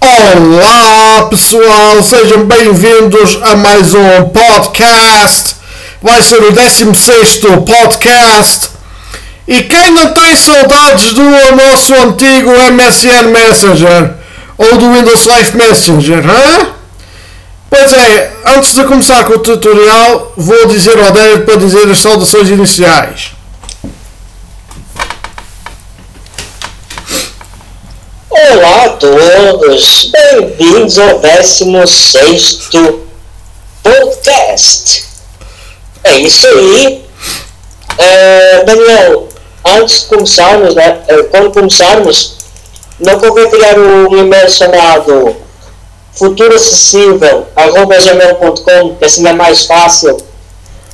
Olá pessoal, sejam bem-vindos a mais um podcast. Vai ser o 16 podcast. E quem não tem saudades do nosso antigo MSN Messenger ou do Windows Live Messenger, hã? Pois é, antes de começar com o tutorial, vou dizer ao David para dizer as saudações iniciais. Olá a todos, bem-vindos ao 16 podcast. É isso aí. É, Daniel, antes de começarmos, né, é, quando começarmos, não convém criar um e-mail chamado futuroacessível.gmail.com, que assim é mais fácil.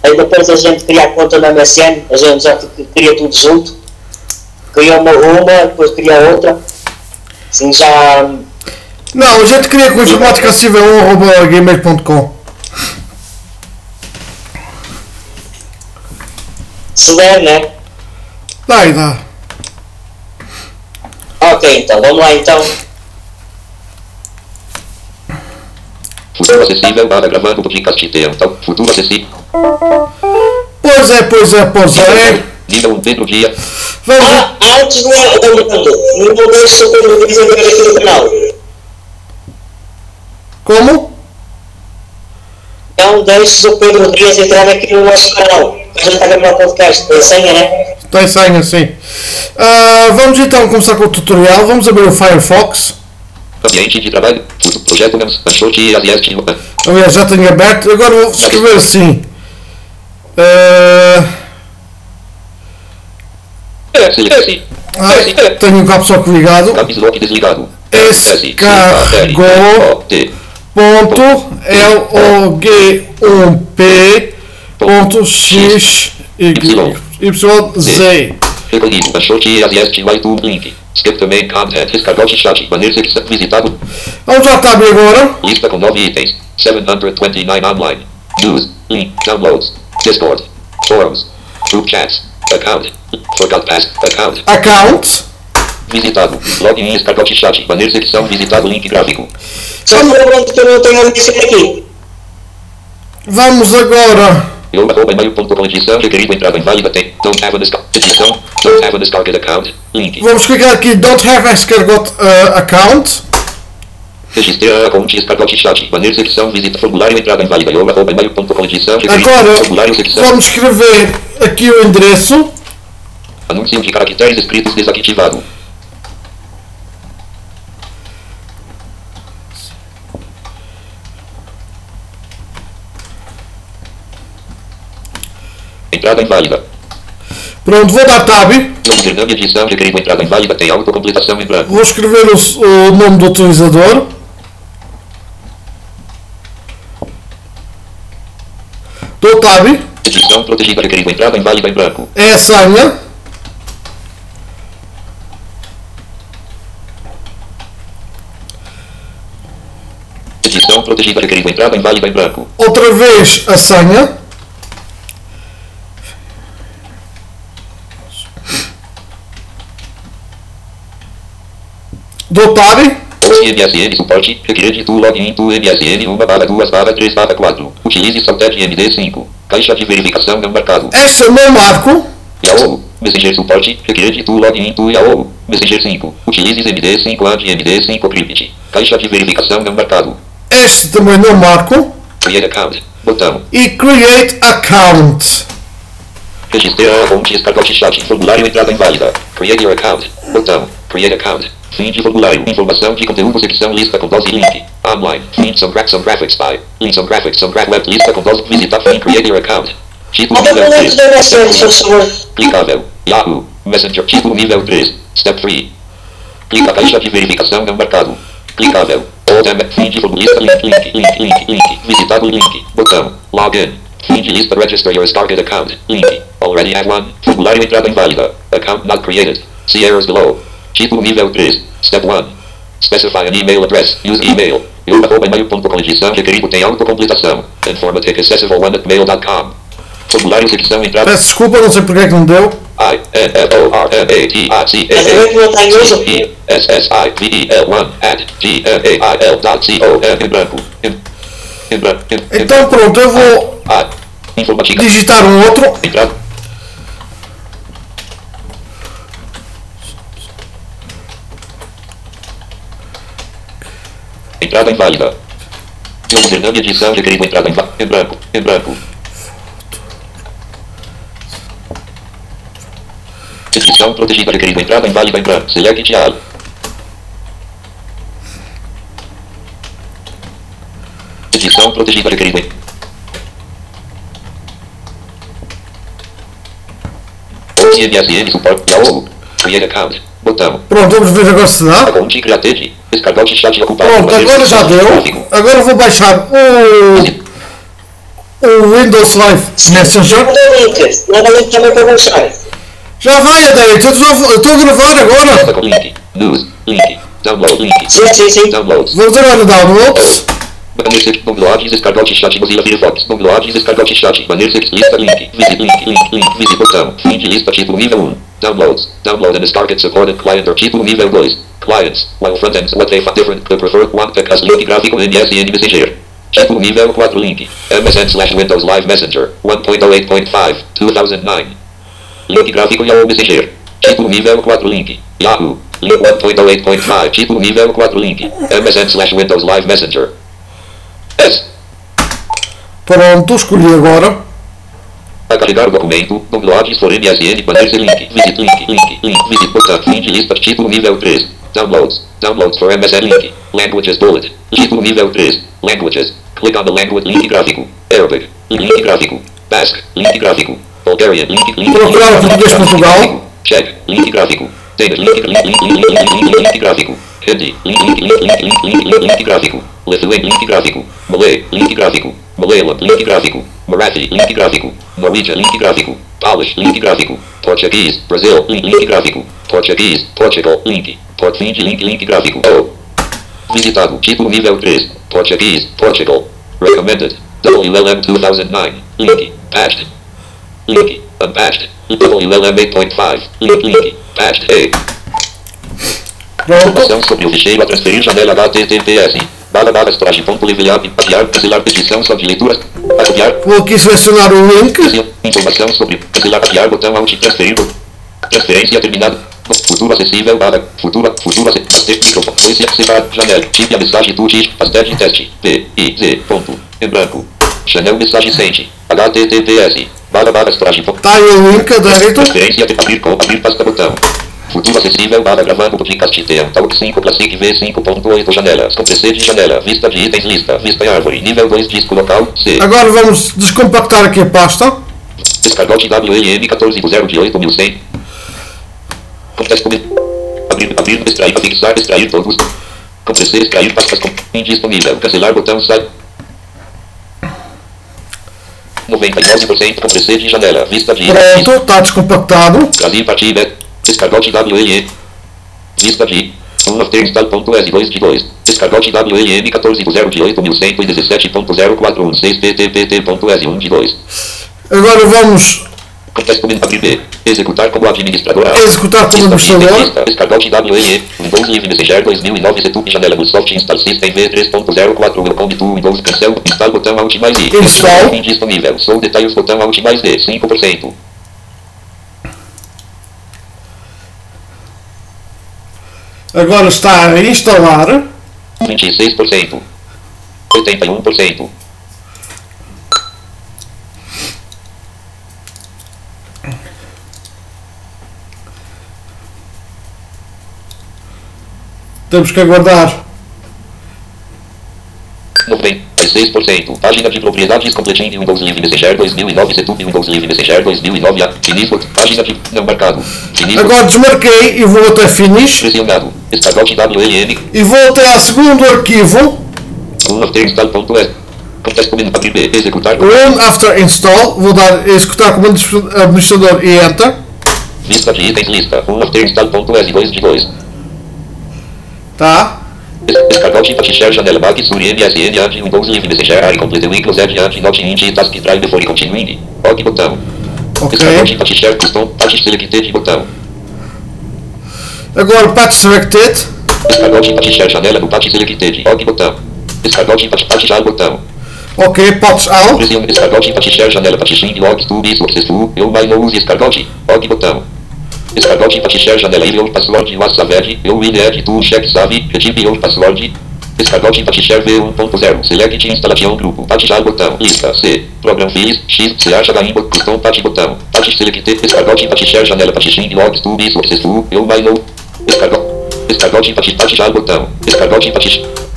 Aí depois a gente cria a conta na MSN, a gente já cria tudo junto. Cria uma, uma depois cria outra. Assim já Não, a gente queria com informática acessível arroba gmail.com. se der, né? Dá aí, dá. Ok, então vamos lá então. Futuro acessível para gravando podcast tempo. Futuro acessível. Pois é, pois é, pois é. Nível 1 Pedro Dia. Vamos. Ah, antes do Orlando, não deixe o Pedro Dias entrar aqui no canal. Como? Não deixe o Pedro Dias entrar aqui no nosso canal. A gente está gravando podcast, tem senha, né? Tem senha, sim. Ah, vamos então começar com o tutorial. Vamos abrir o Firefox. Ambiente de trabalho. Projeto menos. Anchote e Asieste. Aliás, já tenho aberto. Agora vou escrever assim. Ah, Ai, tenho o caps lock ligado. Caps lock desligado. Descarregou. T. Ponto L O G 1 P ponto X Y Z. Recolhido. Anchote e Asieste. YouTube link. Skip também chat. Banner visitado. Agora. Lista com 9 itens. 729 online. News. Link. Downloads. Discord. Forums. Group chats. Account. Forgot pass. Account. Account. Visitado. Login e descargar de chat. Banner secção visitado. Link gráfico. Só me lembrando que eu não tenho lista aqui. Vamos agora. Eu arroba e-mail.com edição requerido entrada inválida tem. Don't have a descarga. Edição. Don't have a descarga account. Link. Vamos clicar aqui. Don't have escargot uh, account. Registrar a conta e de chat. Banner secção visita formulário entrada inválida. Eu arroba e-mail.com edição. Agora vamos escrever aqui o endereço. Anúncio de caracteres escritos desativado. Entrada inválida. Pronto, vou dar tab. Vou escrever o, o nome do utilizador. Tab. Edição protegida requerido entrada inválida em branco. É a senha. Edição protegida requerido entrada inválida em branco. Outra vez a senha. Dou tab. MSN suporte, requer tu login tu MSN 1 barra 2 barra 3 barra 4. Utilize Salted MD5. Caixa de verificação não marcado. Esta eu não marco. Yahoo! Messenger suporte, requer tu login tu Yahoo! Messenger 5. Utilize MD5 ad MD5 crypt. Caixa de verificação não marcado. Este também não marco. Create account. Botão. E create account. Registrar a fonte descargar de chat. Formulário entrada inválida. Create your account. Botão. Create account. Fim de formulário. Informação de conteúdo. Secção lista com 12 link. Online. Fim some, gra some graphics by. Link some graphics some gra web lista com 12. Visitar fim. Create your account. Título Até nível o link 3. da MSN, por favor. Clicável. Yahoo. Messenger. Título nível 3. Step 3. Clica caixa de verificação não marcado. Clicável. M. Fim de formulista. Link, link, link, link, link. Visitado link. Botão. Login. Fim de lista. Register your target account. Link. Already have one. Formulário entrada inválida. Account not created. See errors below. Título nível 3. Step 1. Specify an email address. Use email. Eu arroba e-mail.com edição requerido tem autocompletação. Informatic accessible one at mail.com. Formulário secção entrada. Peço desculpa, não sei porque é que não deu. I N F O R M A T I C A Mas eu que não tenho uso. E S S I V E L 1 at G M A I L dot C O M em branco. Então pronto, eu vou I. Informática. digitar um outro. Entrada. Inválida. Fernando edição requerido entrada inválida. Em branco. Em branco. Edição protegida requerido entrada inválida em branco. Select all. Edição protegida requerido em... MSN suporte Yahoo. Create account. Botão. Pronto, vamos ver agora se dá. Conte Creative. Descargar o chat ocupado. Pronto, agora já deu. Agora vou baixar o, o Windows Live Messenger. Manda link. Também para baixar. Já vai, Adair, estou estou a gravar agora. link. News. Link. Download link. Sim, sim, sim. Downloads. Vamos agora downloads. Banner Bannersy, download i zeskargoci siaci Mozilla Firefox, download i zeskargoci siaci Bannersy, lista linki, visit link, link, link, visit portal, widzi lista cipu nivel 1. Downloads, download and start target supported client or cipu nivel 2. Clients, while frontends what they find different, the preferred one because unity graphical and yes the enemy messenger. Cipu nivel 4 link. MSN slash Windows Live Messenger, 1.08.5, 2009. Linki grafiku Yahoo Messenger. Cipu nivel 4 link. Yahoo, link 1.08.5, cipu nivel 4 link. MSN slash Windows Live Messenger. S. Pronto, escolhi agora. A carregar o documento, downloads for MSN, banner link, visit link, link, link, visit botão, fim de lista, título nível 3, downloads, downloads for MSN link, languages bullet, título nível 3, languages, click on the language, link gráfico, Arabic, link gráfico, Basque, link gráfico, Bulgarian, link, link, Procurar o português de Portugal. Check, link gráfico, Danish, link, link, link, link, link, link, link, link gráfico, Hindi, link, link, link, link, link, link, link, link gráfico, Lithuanian, link gráfico, Malay, link gráfico, Malayalam, link gráfico, Marathi, link gráfico, Norwegian, link gráfico, Polish, link gráfico, Portuguese, Brazil, link, link gráfico, Portuguese, Portugal, link, Portland, link, link gráfico, O. Visitado, título nível 3, Portuguese, Portugal, recommended, WLM 2009, link, patched, link, unpatched, WLM 8.5, link, link, patched, A. Pronto. Informação sobre o ficheiro a transferir janela HTTPS. Vou aqui selecionar o link. Informação sobre cancelar, copiar, botão alt, transferir. Transferência terminada. Futuro acessível barra. Futuro, futuro acessível. Dois separar. Janela. Tipo a mensagem do TIT. As teste teste. P, I, Z, ponto. Em branco. Chanel mensagem sente. HTTPS. Barra barra ponto. Está aí o link, Adair. Transferência abrir com abrir pasta botão. Futuro acessível barra gravando tem Talk 5 Classic V5.8 janelas. Com de janela. Vista de itens lista. Vista e árvore. Nível 2 disco local. C. Agora vamos descompactar aqui a pasta. Descargote WLM 14 de 0 de 8100. Contexto. Abrir, abrir, extrair, fixar, extrair todos. Com PC, extrair pastas com indisponível. Cancelar botão sai. 99% com PC de janela. Vista de itens. Pronto, está descompactado. Brasil partida. Descargote WLE. Vista de. 1 of install.s 2 de 2. Descargote WLM 14 de 0 de 8117.0416 ptpt.s 1 de 2. Agora vamos abrir. Executar como administrador. executar como administrador. Lista. Descargote WLE. Windows Live Messenger 2009 Setup janela Microsoft Install System V3.04 Welcome to Windows Cancel. Install botão Alt mais I. Install. Indisponível. Sou detalhes botão Alt mais D. 5%. Agora está a instalar. 26%. 81%. Temos que aguardar. 96%. Página de propriedades completindo Windows Live Messenger 2009 Setup Windows Live Messenger 2009 a Finisco. Página de não marcado. Finisco. Agora desmarquei e vou até Finish. Pressionado. WLM. E até ao segundo arquivo. After B. Executar. Run after install. Vou dar executar como administrador e enter. Vista de itens lista. Um after install.s 2 de 2. Tá? Descargote para share janela bag sur MSN and Windows Live Messenger I complete Windows Edge and not int task drive before continuing. OK botão. Ok. Escargote para share custom patch selected botão. Agora patch selected. Escargote para share janela do patch selected. OK botão. Patch já botão. Ok, patch out. Pressione escargote para share janela para xing log tube successful. Eu mais não use escargote. OK botão. Para share janela e password WhatsApp. Eu add to check save. Retive your password. Escargote para share V1.0. Select instalação grupo. Botão. Lista C. Program files. X. Se acha da inbox patch botão. Selected. Share janela para xing log tube successful. Eu mais não. Escargote para patch já botão. Escargote para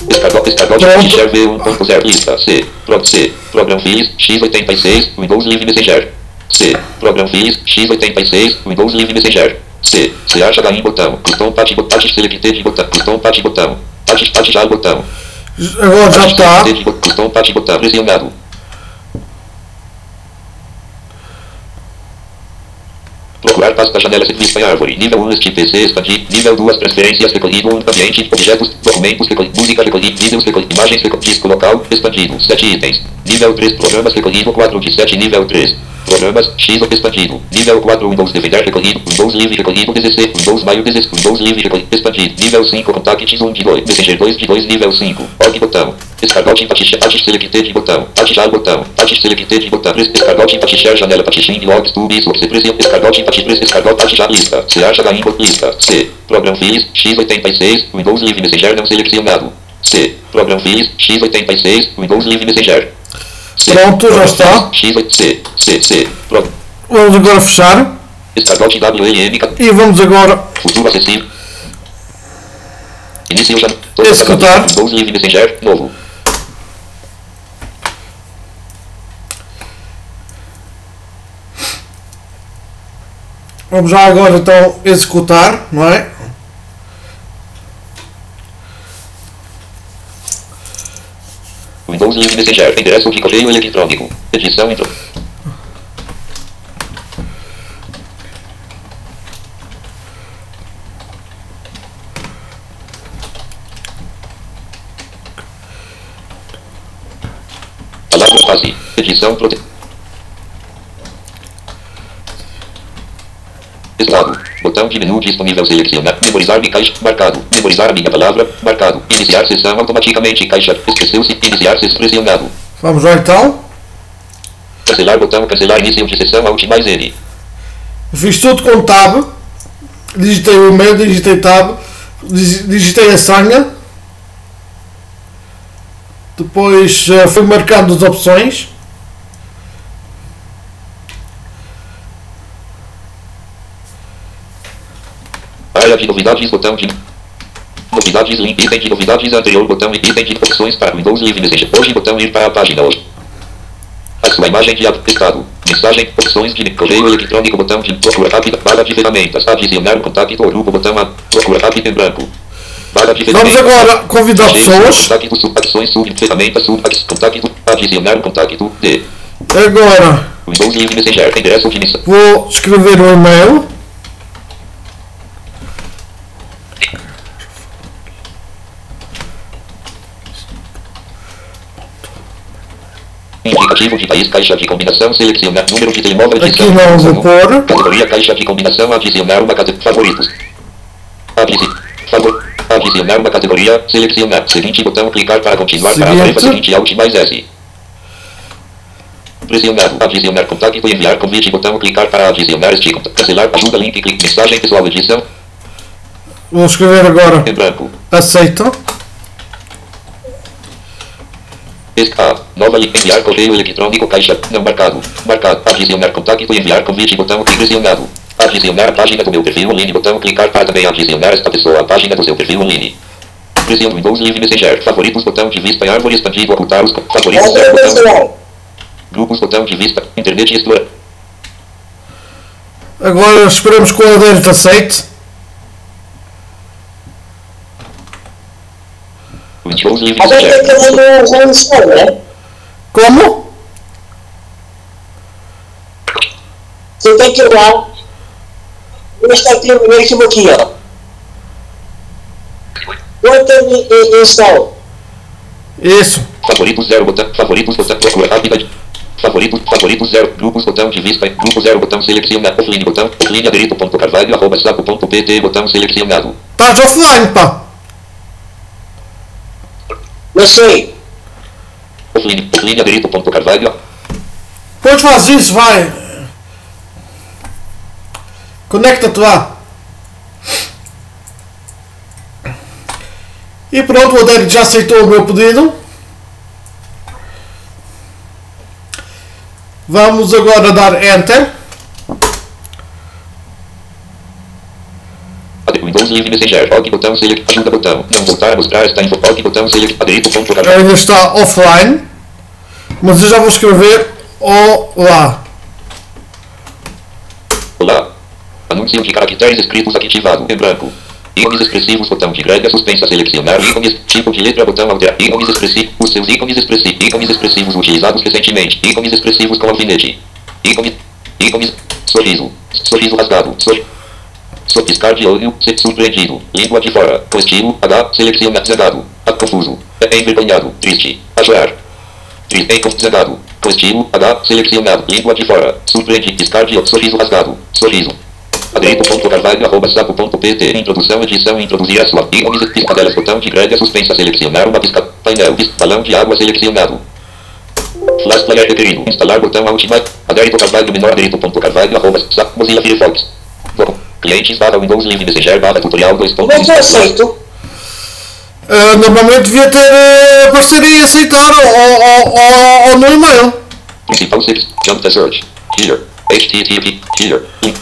Escargote, escargote, Pronto. Share V1.0, lista, C, Pro, C, Program Files, x86, Windows Live Messenger, C, Program Files, x86, Windows Live Messenger, C, se acha da botão, custom patch, patch selected botão, custom patch botão, patch, patch já botão, Agora já patch está. selected botão, custom patch botão, pressionado. Procurar pasta janela serviço em árvore. Nível 1 STPC expandir. Nível 2 transferências recolhido. Ambiente. Objetos. Documentos recolhido. Música recolhido. Vídeos recolhido. Imagens recolhido. Disco local. Expandido. 7 itens. Nível 3 programas recolhido. 4 de 7. Nível 3. Programas X expandido. Nível 4 Windows DVD recolhido. Windows Live recolhido. 16. Windows Maio 16. Windows Live recolhido. Expandido. Nível 5 Contacts 1 de 2. Messenger 2 de 2. Nível 5. OK botão. Escargote patch patch selected botão. Patch já botão. Patch selected botão. Escargote patch share janela xing logs tube source pressão. Escargote patch press escargote patch já lista. Se acha da inbox lista. C. Program files x86 Windows Live Messenger não selecionado. C. Program files x86 Windows Live Messenger. C. Pronto, já está. X, C. C. C. Pro. Vamos agora fechar. Escargote WLM. E vamos agora Futuro acessível. Inicio já. Executar. Windows Live Messenger. Novo. Vamos já agora então executar, não é? Windows Live Messenger. Endereço de correio eletrônico. Edição intro. Palavra fase. Edição prote... Estado. Botão de menu disponível selecionar. Memorizar de caixa. Marcado. Memorizar a minha palavra. Marcado. Iniciar sessão automaticamente. Caixa. Esqueceu-se. Iniciar sessão pressionado. Vamos lá então. Cancelar botão. Cancelar início de sessão. Alt mais N. Fiz tudo com tab. Digitei o e-mail, digitei tab. dig- Digitei a senha. Depois eh, fui marcando as opções. De novidades. Botão de novidades. Link. Item de novidades anterior. Botão item de opções para Windows Live Messenger. Hoje botão ir para a página hoje. A sua imagem de estado. Mensagem. Opções de correio eletrônico. Botão de procura rápida. Barra de ferramentas. Adicionar um contato ou grupo. Botão a procura rápida em branco. Barra de Vamos agora convidar pessoas. Contacto, subacções, sub, ferramentas, sub, contacto, adicionar um contacto, D. Agora Windows Live Messenger, endereço de missão. vou escrever o e-mail. Indicativo de país, caixa de combinação, selecionar número de telemóvel, Aqui não vou edição. pôr. Categoria caixa de combinação, adicionar uma categoria, favoritos. Adisi, favor, adicionar uma categoria, selecionar. Seguinte botão, clicar para continuar para a Seguinte. tarefa seguinte, Alt mais S. Pressionado, adicionar contato enviar convite, botão, clicar para adicionar este contato. Cancelar, ajuda, link, clique, mensagem pessoal, edição, Vou escrever agora em branco. aceito. Esca, nova link, enviar correio eletrônico, caixa, não marcado, marcado, adicionar contato e enviar convite, botão, pressionado. Adicionar a página do meu perfil online, botão, clicar para também adicionar esta pessoa à página do seu perfil online. Pressione Windows Live Messenger, favoritos, botão de vista em árvore expandido, ocultar os favoritos, Olha, botão, grupos, botão de vista, internet explorar. Agora esperamos que o adepto aceite. Live Alguém tem que o Rolling Stone, né? Como? Você tem que ir lá. Este aqui, o arquivo aqui, ó. E install. Isso. favoritos, zero, botão, favoritos, botão, procura rápida, Favorito, favorito zero, grupos, botão de vista, grupo zero, botão selecionado, offline, botão, offline, aderito, ponto carvalho, arroba, saco, ponto pt, botão selecionado. Estás offline, pá. Não sei. Offline, aderito, ponto carvalho, Pois faz isso, vai. Conecta-te lá. E pronto, o Derek já aceitou o meu pedido. Vamos agora dar Enter. OK, botão select, botão, não voltar a mostrar esta info, botão select. Ainda está offline. Mas eu já vou escrever Olá. Olá. Anúncio de caracteres escritos ativado em branco. Ícones expressivos, botão de greve, suspensa, selecionar ícones, tipo de letra, botão alterar, ícones expressivos, os seus ícones expressivos, ícones expressivos utilizados recentemente, ícones expressivos com alfinete, ícones, ícones, sorriso, sorriso rasgado, sorriso. Só piscar de olho, se surpreendido, língua de fora, estilo, H, seleciona, zangado, a confuso, é envergonhado, triste, a chorar. Triste, zangado, com estilo, H, selecionado, língua de fora, surpreende, piscar de sorriso rasgado, sorriso. Adrito.carvalho, arroba sapo.pt, introdução, edição, introduzir a sua ícones, piscadelas, botão de greve, suspensa, selecionar uma pisca, painel, pis, balão de água selecionado. Flash player requerido, instalar botão última, adérito carvalho, menor adérito.carvalho, arroba, sapo, Mozilla Firefox. Bom, clientes barra Windows Live Messenger barra tutorial 2. Como é aceito? Ah, normalmente devia ter uh, parceria aceitar ou, ou, ou, no e-mail. Principal 6, jump the search, here, http, here, in.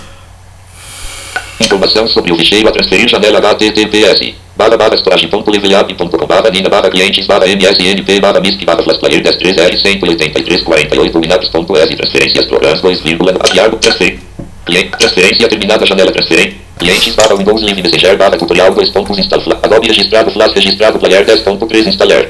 Informação sobre o ficheiro a transferir janela https barra barra storage.levelab.com barra nina barra clientes barra msnp barra misc barra flashplayer 103r 183 48 minaps.s transferências programas 2, adiar transfer cliente transferência terminada janela transferência clientes barra Windows Live Messenger barra tutorial 2 pontos install Adobe registrado flash registrado player 10.3 instalar.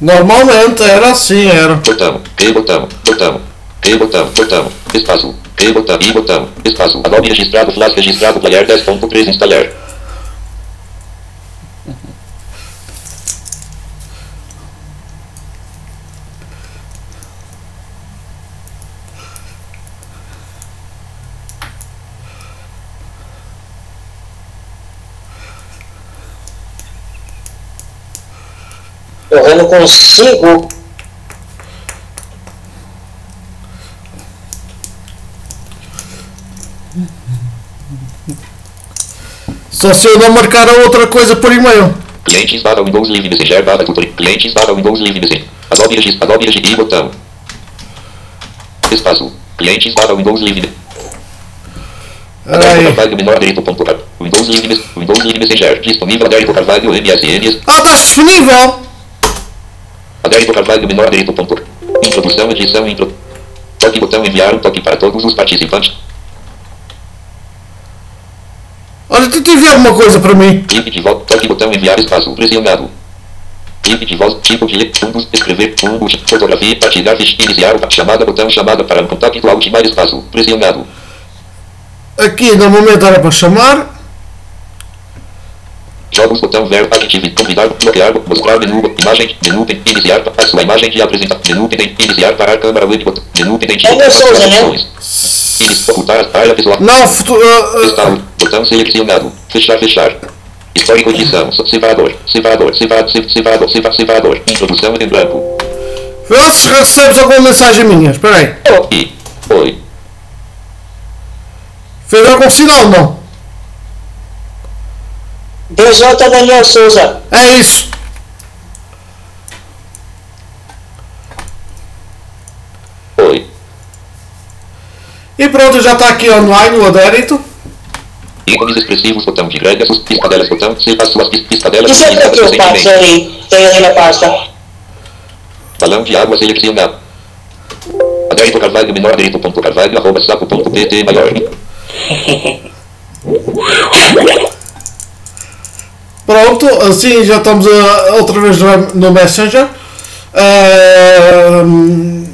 Normalmente era assim, era. botão que botão botão que botão botão espaço que botão e botão espaço Adobe registrado flash registrado player 10.3 instalar Eu não consigo. Só se eu não marcar a outra coisa por e-mail. Clientes barra Windows Live Messenger barra tutorial. Clientes barra Windows Live Messenger. Adobe registro. Adobe registro. E botão. Espaço. Clientes barra Windows Live. Aí. Carvalho menor adérito ponto Windows Live Windows Live Messenger. Disponível Adérito Carvalho MSN. Ah, está disponível! Adérito Carvalho menor adérito ponto Introdução, edição, intro. Toque botão enviar um toque para todos os participantes. Olha, tu tiver uma coisa para mim. Clique de volta. Toque botão enviar espaço pressionado. Clique de volta. Tipo de. Fundos. Escrever. Fundo. Fotografia. Partilhar. Iniciar. Chamada. Botão. Chamada para um contato. Ultimar espaço. Pressionado. Aqui normalmente era para chamar. Jogos. Botão. Verbo. Active. Convidar. Bloquear. Mostrar. Menu. Imagem. Menu. tem- Iniciar. A sua imagem de apresentar. Menu. tem- Iniciar. Parar. Câmera. Web. Botão. Menu. tem- É meu Souza, né? Ocultar. Área visual. Não, futu- ah, ah, Estado. Botão selecionado. Fechar, fechar. Histórico edição. Separador. Separador. Separador. Separador. Separador. Separador. Introdução em branco. vê se recebes alguma mensagem minha. Espera aí. E. Oi. Fez algum sinal, não? DJ Daniel Souza. É isso. Oi. E pronto, já está aqui online o adérito. Ícones expressivos. Botão de. Sus piscadelas. Botão. Se as suas pis- piscadelas. Isso é para que eu passo aí. Tem ali na pasta. Balão de água selecionado. Adérito Carvalho. Menor adérito. Ponto Carvalho. Arroba saco. Ponto pt. Maior. Pronto, assim já estamos ah, outra vez no, no Messenger. Ahm,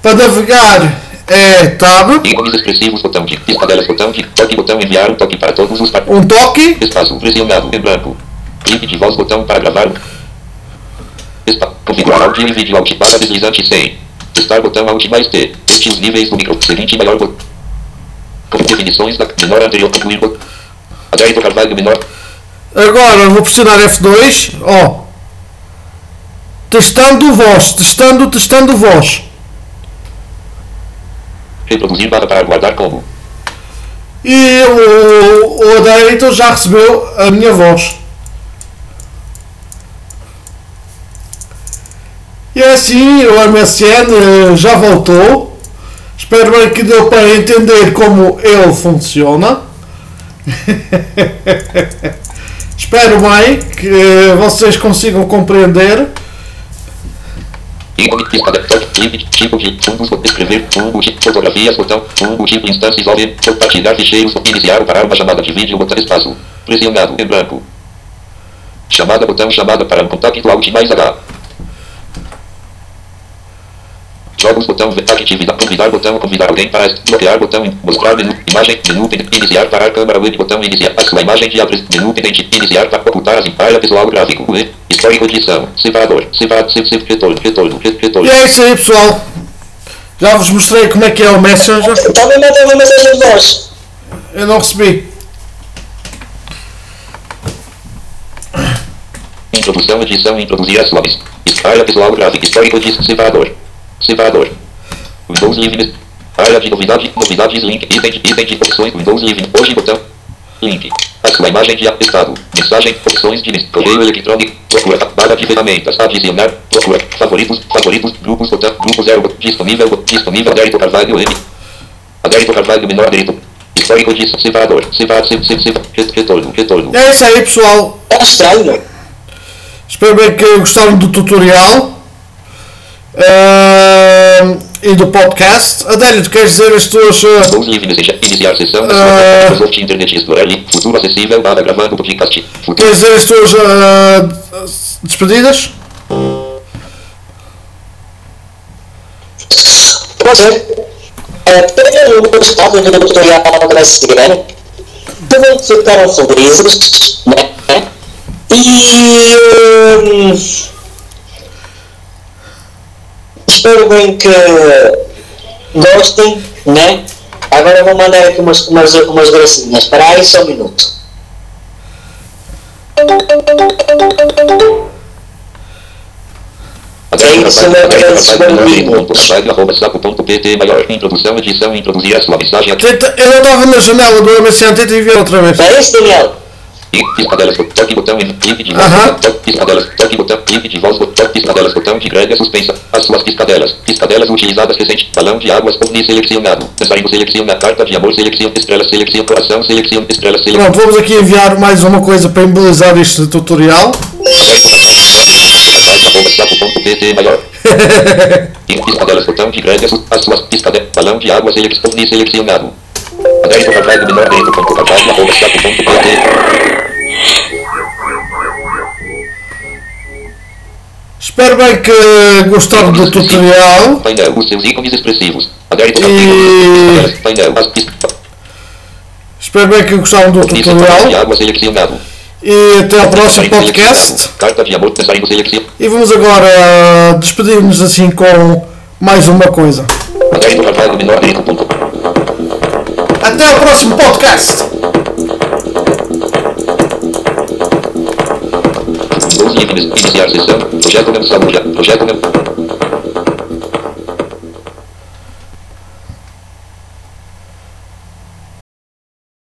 para navegar é tab, Ícones expressivos. Botão de piscadelas. Botão de toque. Botão enviar um toque para todos os um toque, Espaço pressionado em branco. Clique de voz botão para gravar. Espa configurar áudio e vídeo alt barra deslizante 100. Testar botão Alt mais T. Este os níveis do micro. Seguinte maior botão. Com definições da menor anterior concluir botão. Adérito Carvalho menor. Agora vou pressionar F2, ó. Testando voz, testando, testando voz. Reproduzir barra para guardar como. E o, o Adérito já recebeu a minha voz. E assim o MSN eh, já voltou. Espero bem que deu para entender como ele funciona. Espero bem que eh, vocês consigam compreender. Tipo, de fungo, tipo, uma chamada de botão pressionado, em branco. Chamada, botão, chamada para um contato, alt mais H. Jogos, botão, atividade, convidar, botão, convidar alguém para bloquear, botão, mostrar menu, imagem, menu, iniciar, parar, câmera, web, botão, iniciar, a sua imagem de abre, menu, identi, iniciar, para ocultar as área visual, gráfico, e, histórico de edição, separador, separado, se, se, retorno, retorno, re- retorno. E é isso aí pessoal. Já vos mostrei como é que é o Messenger. Também mandei uma mensagem de voz. Eu não recebi. Introdução, edição, introduzir as lobbies. Área visual, gráfico, histórico de separador, separador. Windows Livre, área de novidade, novidades, link, item, de- item de opções, Windows Livre, hoje, botão, link. A sua imagem de estado, mensagem, opções de list, correio eletrônico, procura, barra de ferramentas, adicionar, procura, favoritos, favoritos, grupos, botão, grupo zero, disponível, disponível, Adérito Carvalho, M. Adérito Carvalho, menor Adérito. Histórico de separador, separado, se, se, se, re- retorno, retorno. É isso aí pessoal. É estranho. Espero bem que gostaram do tutorial Ahm, e do podcast. Adélio, tu queres dizer as tuas. ah, Windows Livre deseja iniciar sessão, Ah. Microsoft Internet Explorer, futuro acessível, barra gravando podcast, futuro. queres dizer as tuas ah, despedidas? Prazer. É, tenham gostado do tutorial que vai seguir. Também ficaram felizes, né? E. espero bem que gostem, né? Agora vou mandar aqui umas, umas, umas gracinhas. Espera aí só um minuto. É maior, introdução, edição, introduzir a sua mensagem aqui. Tenta- Eu não estava na janela do MSN, tenta enviar outra vez. É isso, Daniel? E piscadelas, toque botão, clique de voz, toque piscadelas, toque botão, clique de voz, toque piscadelas, botão de greve suspensa, as suas piscadelas, piscadelas utilizadas recente, balão de águas, ovni selecionado, dançarino seleciona, carta de amor, seleciona, estrela, seleciona, coração, seleciona, estrela, seleciona, Pronto, vamos aqui enviar mais uma coisa para embelezar este tutorial. saco.pt maior. Piscadelas, botão de greve as suas piscadelas, balão de água, seleciona, ovni selecionado. Adérito Carvalho, menor dentro, ponto Carvalho, arroba saco.pt. Espero bem que gostaram do tutorial. Painel, os seus ícones expressivos. E- painel. Espero bem que gostaram do de tutorial. E até ao próximo podcast. E vamos agora despedir-nos assim com mais uma coisa. Até ao próximo podcast. Windows